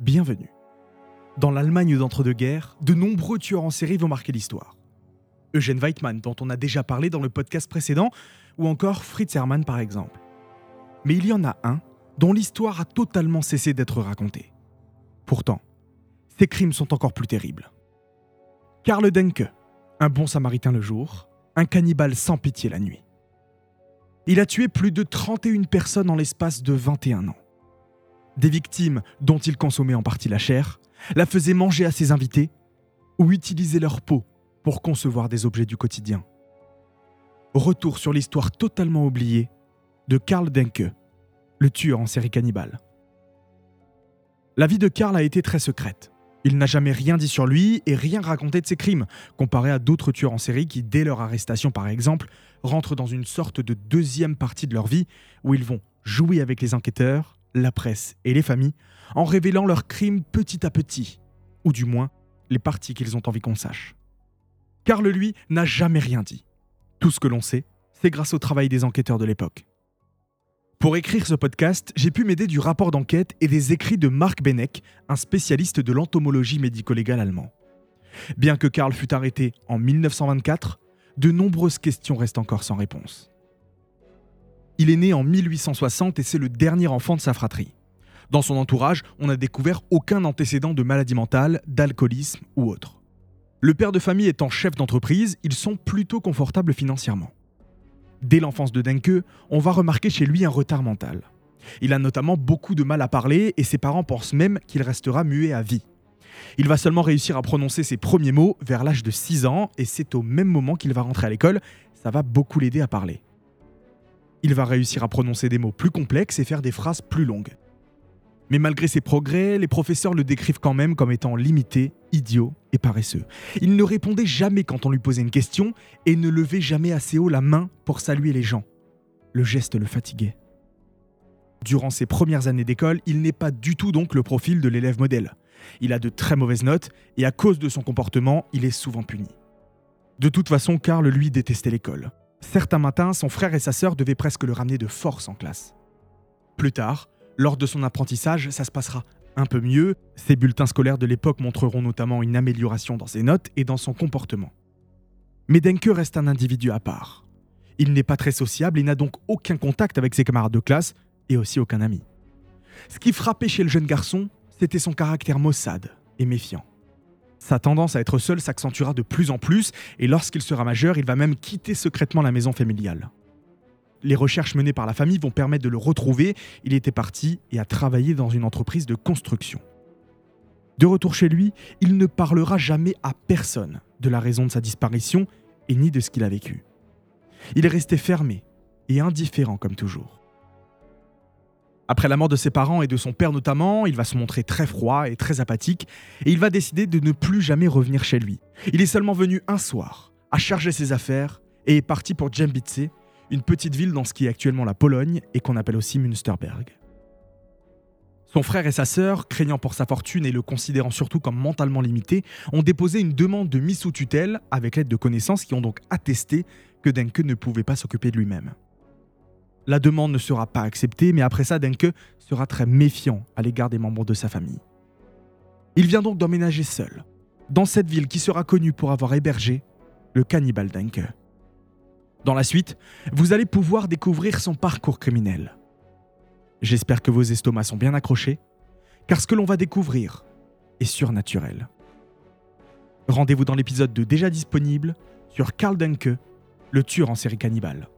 Bienvenue. Dans l'Allemagne d'entre-deux-guerres, de nombreux tueurs en série vont marquer l'histoire. Eugène Weitmann, dont on a déjà parlé dans le podcast précédent, ou encore Fritz Hermann par exemple. Mais il y en a un dont l'histoire a totalement cessé d'être racontée. Pourtant, ses crimes sont encore plus terribles. Karl Denke, un bon samaritain le jour, un cannibale sans pitié la nuit. Il a tué plus de 31 personnes en l'espace de 21 ans des victimes dont il consommait en partie la chair, la faisaient manger à ses invités ou utilisait leur peau pour concevoir des objets du quotidien. Retour sur l'histoire totalement oubliée de Karl Denke, le tueur en série cannibale. La vie de Karl a été très secrète. Il n'a jamais rien dit sur lui et rien raconté de ses crimes, comparé à d'autres tueurs en série qui, dès leur arrestation par exemple, rentrent dans une sorte de deuxième partie de leur vie où ils vont jouer avec les enquêteurs, la presse et les familles en révélant leurs crimes petit à petit, ou du moins les parties qu'ils ont envie qu'on sache. Karl, lui, n'a jamais rien dit. Tout ce que l'on sait, c'est grâce au travail des enquêteurs de l'époque. Pour écrire ce podcast, j'ai pu m'aider du rapport d'enquête et des écrits de Marc Beneck, un spécialiste de l'entomologie médico-légale allemand. Bien que Karl fût arrêté en 1924, de nombreuses questions restent encore sans réponse. Il est né en 1860 et c'est le dernier enfant de sa fratrie. Dans son entourage, on n'a découvert aucun antécédent de maladie mentale, d'alcoolisme ou autre. Le père de famille étant chef d'entreprise, ils sont plutôt confortables financièrement. Dès l'enfance de Denke, on va remarquer chez lui un retard mental. Il a notamment beaucoup de mal à parler et ses parents pensent même qu'il restera muet à vie. Il va seulement réussir à prononcer ses premiers mots vers l'âge de 6 ans et c'est au même moment qu'il va rentrer à l'école, ça va beaucoup l'aider à parler. Il va réussir à prononcer des mots plus complexes et faire des phrases plus longues. Mais malgré ses progrès, les professeurs le décrivent quand même comme étant limité, idiot et paresseux. Il ne répondait jamais quand on lui posait une question et ne levait jamais assez haut la main pour saluer les gens. Le geste le fatiguait. Durant ses premières années d'école, il n'est pas du tout donc le profil de l'élève modèle. Il a de très mauvaises notes et à cause de son comportement, il est souvent puni. De toute façon, Karl lui détestait l'école. Certains matins, son frère et sa sœur devaient presque le ramener de force en classe. Plus tard, lors de son apprentissage, ça se passera un peu mieux. Ses bulletins scolaires de l'époque montreront notamment une amélioration dans ses notes et dans son comportement. Mais Denke reste un individu à part. Il n'est pas très sociable et n'a donc aucun contact avec ses camarades de classe et aussi aucun ami. Ce qui frappait chez le jeune garçon, c'était son caractère maussade et méfiant. Sa tendance à être seul s'accentuera de plus en plus et lorsqu'il sera majeur, il va même quitter secrètement la maison familiale. Les recherches menées par la famille vont permettre de le retrouver. Il était parti et a travaillé dans une entreprise de construction. De retour chez lui, il ne parlera jamais à personne de la raison de sa disparition et ni de ce qu'il a vécu. Il est resté fermé et indifférent comme toujours. Après la mort de ses parents et de son père notamment, il va se montrer très froid et très apathique, et il va décider de ne plus jamais revenir chez lui. Il est seulement venu un soir, à charger ses affaires, et est parti pour Djembice, une petite ville dans ce qui est actuellement la Pologne et qu'on appelle aussi Münsterberg. Son frère et sa sœur, craignant pour sa fortune et le considérant surtout comme mentalement limité, ont déposé une demande de mise sous tutelle avec l'aide de connaissances qui ont donc attesté que Denke ne pouvait pas s'occuper de lui-même. La demande ne sera pas acceptée, mais après ça, Denke sera très méfiant à l'égard des membres de sa famille. Il vient donc d'emménager seul, dans cette ville qui sera connue pour avoir hébergé le cannibale Denke. Dans la suite, vous allez pouvoir découvrir son parcours criminel. J'espère que vos estomacs sont bien accrochés, car ce que l'on va découvrir est surnaturel. Rendez-vous dans l'épisode de déjà disponible sur Karl Denke, le tueur en série cannibale.